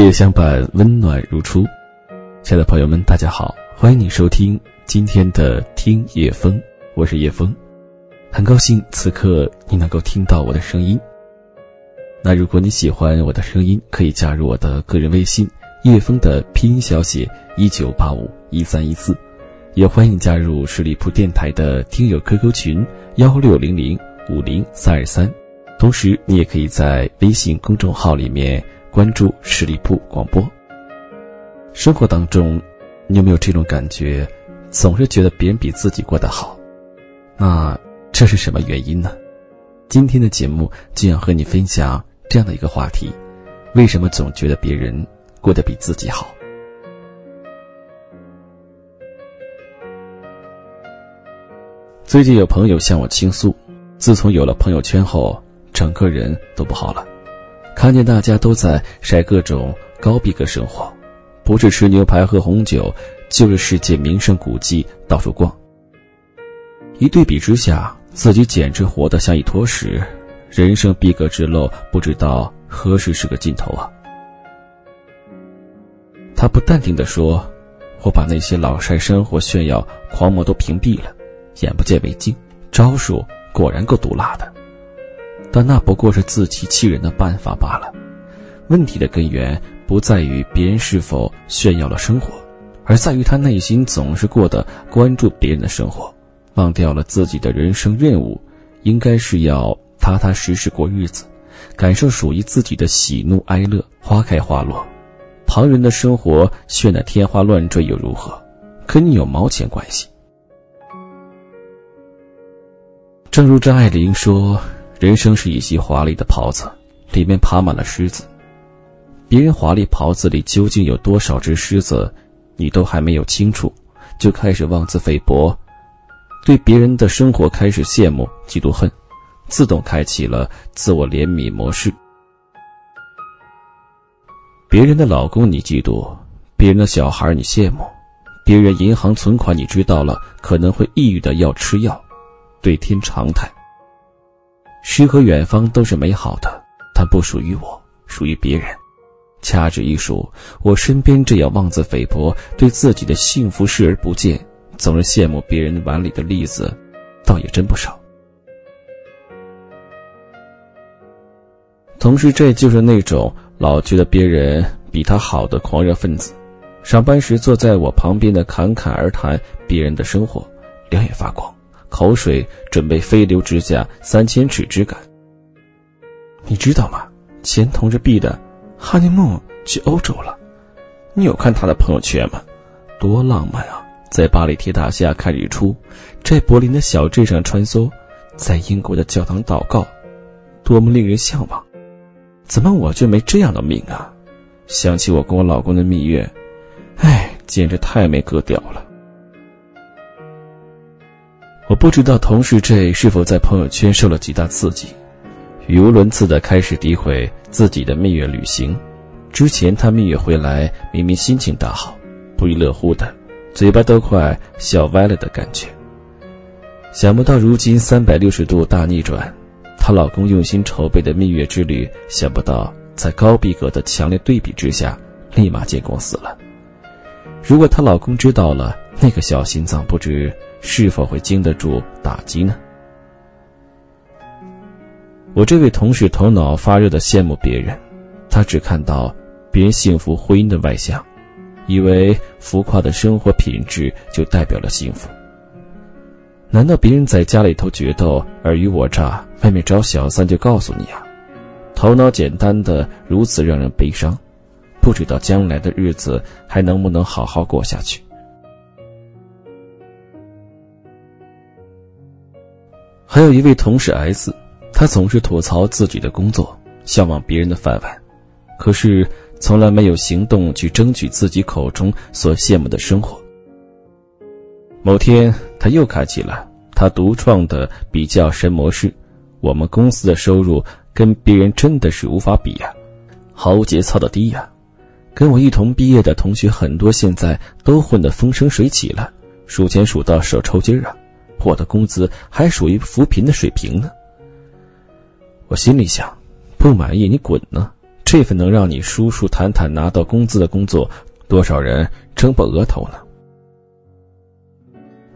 夜相伴，温暖如初。亲爱的朋友们，大家好，欢迎你收听今天的听夜风，我是叶风，很高兴此刻你能够听到我的声音。那如果你喜欢我的声音，可以加入我的个人微信叶风的拼音小写一九八五一三一四，也欢迎加入十里铺电台的听友 QQ 群幺六零零五零三二三，同时你也可以在微信公众号里面。关注十里铺广播。生活当中，你有没有这种感觉，总是觉得别人比自己过得好？那这是什么原因呢？今天的节目就要和你分享这样的一个话题：为什么总觉得别人过得比自己好？最近有朋友向我倾诉，自从有了朋友圈后，整个人都不好了。看见大家都在晒各种高逼格生活，不是吃牛排喝红酒，就是世界名胜古迹到处逛。一对比之下，自己简直活得像一坨屎，人生逼格之路不知道何时是个尽头啊！他不淡定地说：“我把那些老晒生活、炫耀狂魔都屏蔽了，眼不见为净，招数果然够毒辣的。”但那不过是自欺欺人的办法罢了。问题的根源不在于别人是否炫耀了生活，而在于他内心总是过得关注别人的生活，忘掉了自己的人生任务，应该是要踏踏实实过日子，感受属于自己的喜怒哀乐、花开花落。旁人的生活炫得天花乱坠又如何？跟你有毛钱关系？正如张爱玲说。人生是一袭华丽的袍子，里面爬满了虱子。别人华丽袍子里究竟有多少只虱子，你都还没有清楚，就开始妄自菲薄，对别人的生活开始羡慕、嫉妒、恨，自动开启了自我怜悯模式。别人的老公你嫉妒，别人的小孩你羡慕，别人银行存款你知道了可能会抑郁的要吃药，对天长叹。诗和远方都是美好的，但不属于我，属于别人。掐指一数，我身边这样妄自菲薄、对自己的幸福视而不见、总是羡慕别人碗里的例子，倒也真不少。同时，这就是那种老觉得别人比他好的狂热分子。上班时坐在我旁边的，侃侃而谈别人的生活，两眼发光。口水准备飞流直下三千尺之感。你知道吗？钱同事 B 的哈尼木去欧洲了，你有看他的朋友圈吗？多浪漫啊！在巴黎铁塔下看日出，在柏林的小镇上穿梭，在英国的教堂祷告，多么令人向往！怎么我就没这样的命啊？想起我跟我老公的蜜月，哎，简直太没格调了。不知道同事 J 是否在朋友圈受了极大刺激，语无伦次的开始诋毁自己的蜜月旅行。之前他蜜月回来，明明心情大好，不亦乐乎的，嘴巴都快笑歪了的感觉。想不到如今三百六十度大逆转，她老公用心筹备的蜜月之旅，想不到在高逼格的强烈对比之下，立马见光死了。如果她老公知道了，那个小心脏不知。是否会经得住打击呢？我这位同事头脑发热的羡慕别人，他只看到别人幸福婚姻的外向，以为浮夸的生活品质就代表了幸福。难道别人在家里头决斗尔虞我诈，外面找小三就告诉你啊？头脑简单的如此让人悲伤，不知道将来的日子还能不能好好过下去。还有一位同事 S，他总是吐槽自己的工作，向往别人的饭碗，可是从来没有行动去争取自己口中所羡慕的生活。某天，他又开启了他独创的比较神模式。我们公司的收入跟别人真的是无法比呀，毫无节操的低呀。跟我一同毕业的同学很多，现在都混得风生水起了，数钱数到手抽筋啊。我的工资还属于扶贫的水平呢。我心里想，不满意你滚呢，这份能让你舒舒坦坦拿到工资的工作，多少人争破额头呢？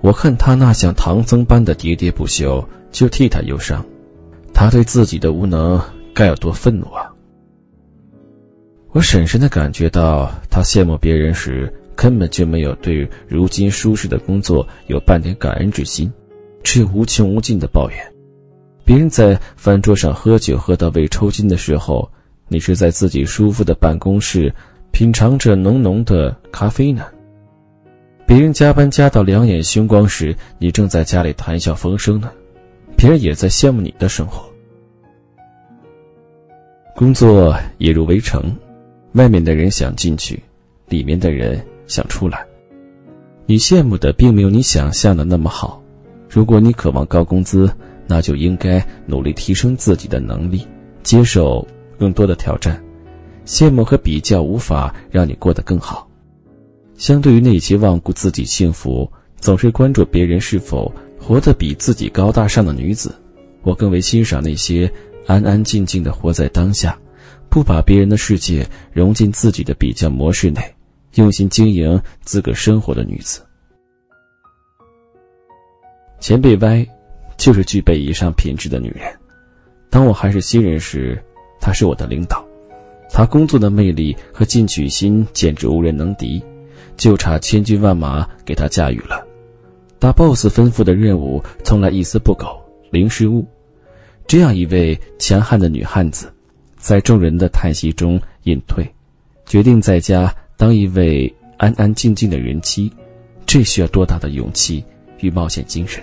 我看他那像唐僧般的喋喋不休，就替他忧伤。他对自己的无能该有多愤怒啊！我深深的感觉到，他羡慕别人时，根本就没有对如今舒适的工作有半点感恩之心，只有无穷无尽的抱怨。别人在饭桌上喝酒喝到胃抽筋的时候，你是在自己舒服的办公室品尝着浓浓的咖啡呢。别人加班加到两眼凶光时，你正在家里谈笑风生呢。别人也在羡慕你的生活。工作也如围城，外面的人想进去，里面的人想出来。你羡慕的并没有你想象的那么好。如果你渴望高工资，那就应该努力提升自己的能力，接受更多的挑战。羡慕和比较无法让你过得更好。相对于那些忘顾自己幸福、总是关注别人是否活得比自己高大上的女子，我更为欣赏那些安安静静的活在当下，不把别人的世界融进自己的比较模式内，用心经营自个生活的女子。前辈歪，就是具备以上品质的女人。当我还是新人时，她是我的领导，她工作的魅力和进取心简直无人能敌。就差千军万马给她驾驭了，大 boss 吩咐的任务从来一丝不苟，零失误。这样一位强悍的女汉子，在众人的叹息中隐退，决定在家当一位安安静静的人妻，这需要多大的勇气与冒险精神？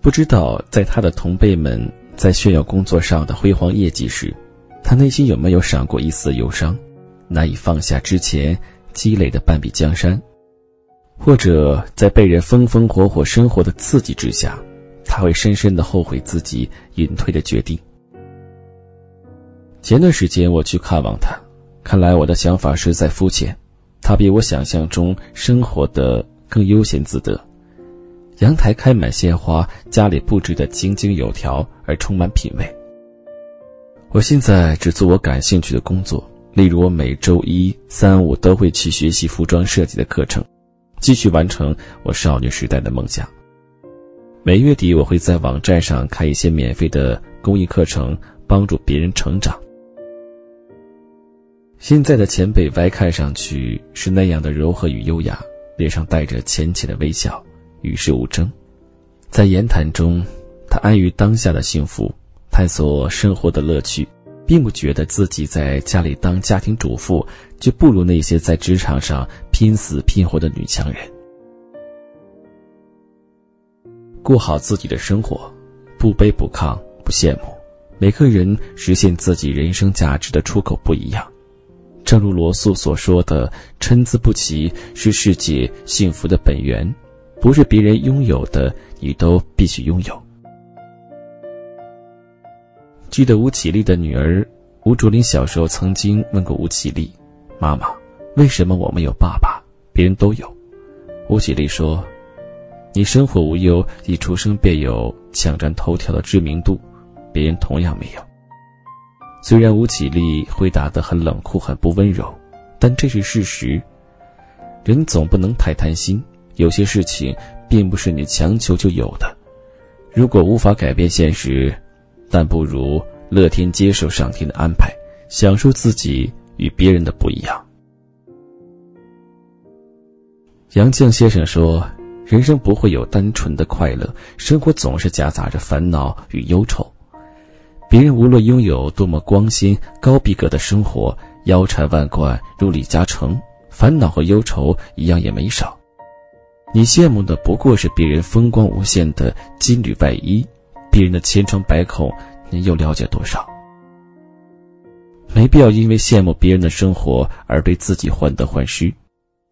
不知道在他的同辈们在炫耀工作上的辉煌业绩时，他内心有没有闪过一丝忧伤？难以放下之前积累的半壁江山，或者在被人风风火火生活的刺激之下，他会深深的后悔自己隐退的决定。前段时间我去看望他，看来我的想法实在肤浅，他比我想象中生活的更悠闲自得。阳台开满鲜花，家里布置的井井有条而充满品味。我现在只做我感兴趣的工作。例如，我每周一、三、五都会去学习服装设计的课程，继续完成我少女时代的梦想。每月底，我会在网站上开一些免费的公益课程，帮助别人成长。现在的前辈 Y 看上去是那样的柔和与优雅，脸上带着浅浅的微笑，与世无争。在言谈中，他安于当下的幸福，探索生活的乐趣。并不觉得自己在家里当家庭主妇就不如那些在职场上拼死拼活的女强人。过好自己的生活，不卑不亢，不羡慕。每个人实现自己人生价值的出口不一样。正如罗素所说的：“参差不齐是世界幸福的本源，不是别人拥有的你都必须拥有。”记得吴绮莉的女儿吴卓林小时候曾经问过吴绮莉：“妈妈，为什么我们有爸爸，别人都有？”吴绮莉说：“你生活无忧，一出生便有抢占头条的知名度，别人同样没有。”虽然吴绮莉回答的很冷酷、很不温柔，但这是事实。人总不能太贪心，有些事情并不是你强求就有的。如果无法改变现实，但不如乐天接受上天的安排，享受自己与别人的不一样。杨绛先生说：“人生不会有单纯的快乐，生活总是夹杂着烦恼与忧愁。别人无论拥有多么光鲜高逼格的生活，腰缠万贯如李嘉诚，烦恼和忧愁一样也没少。你羡慕的不过是别人风光无限的金缕外衣。”别人的千疮百孔，你又了解多少？没必要因为羡慕别人的生活而对自己患得患失。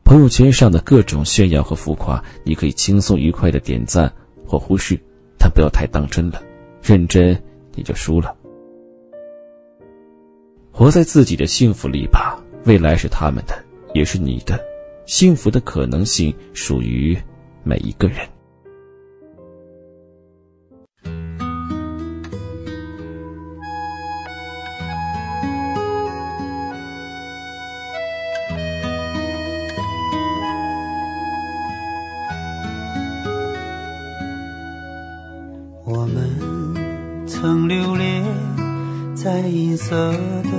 朋友圈上的各种炫耀和浮夸，你可以轻松愉快的点赞或忽视，但不要太当真了。认真你就输了。活在自己的幸福里吧，未来是他们的，也是你的。幸福的可能性属于每一个人。曾留恋在银色的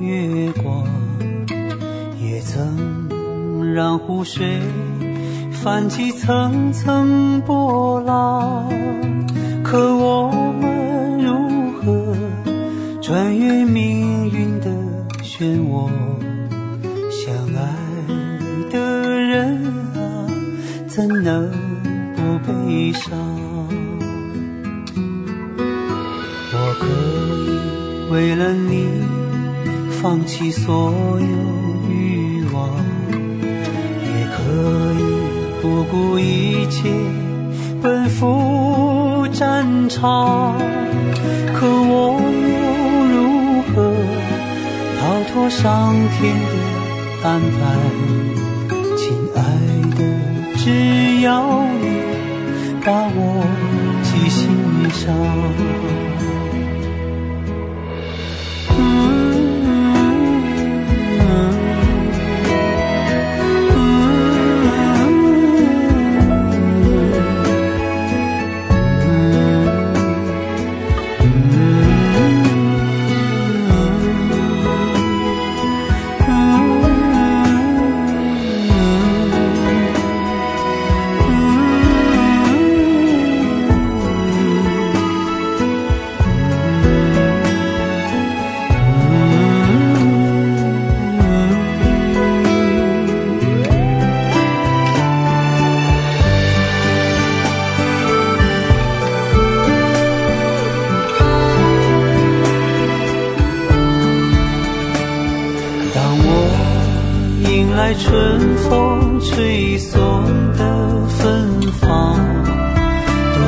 月光，也曾让湖水泛起层层波浪。可我们如何穿越命运的漩涡？相爱的人啊，怎能不悲伤？为了你放弃所有欲望，也可以不顾一切奔赴战场。可我又如何逃脱上天的安排？亲爱的，只要你把我记心上。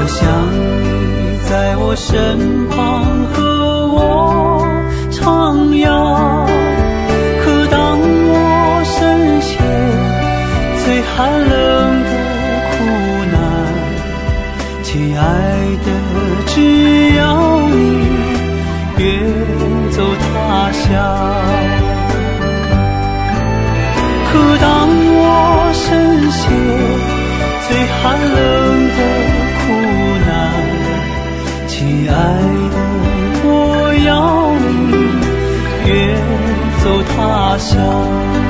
想你在我身旁和我徜徉。可当我身陷最寒冷的苦难，亲爱的，只要你远走他乡。可当我身陷最寒冷乡。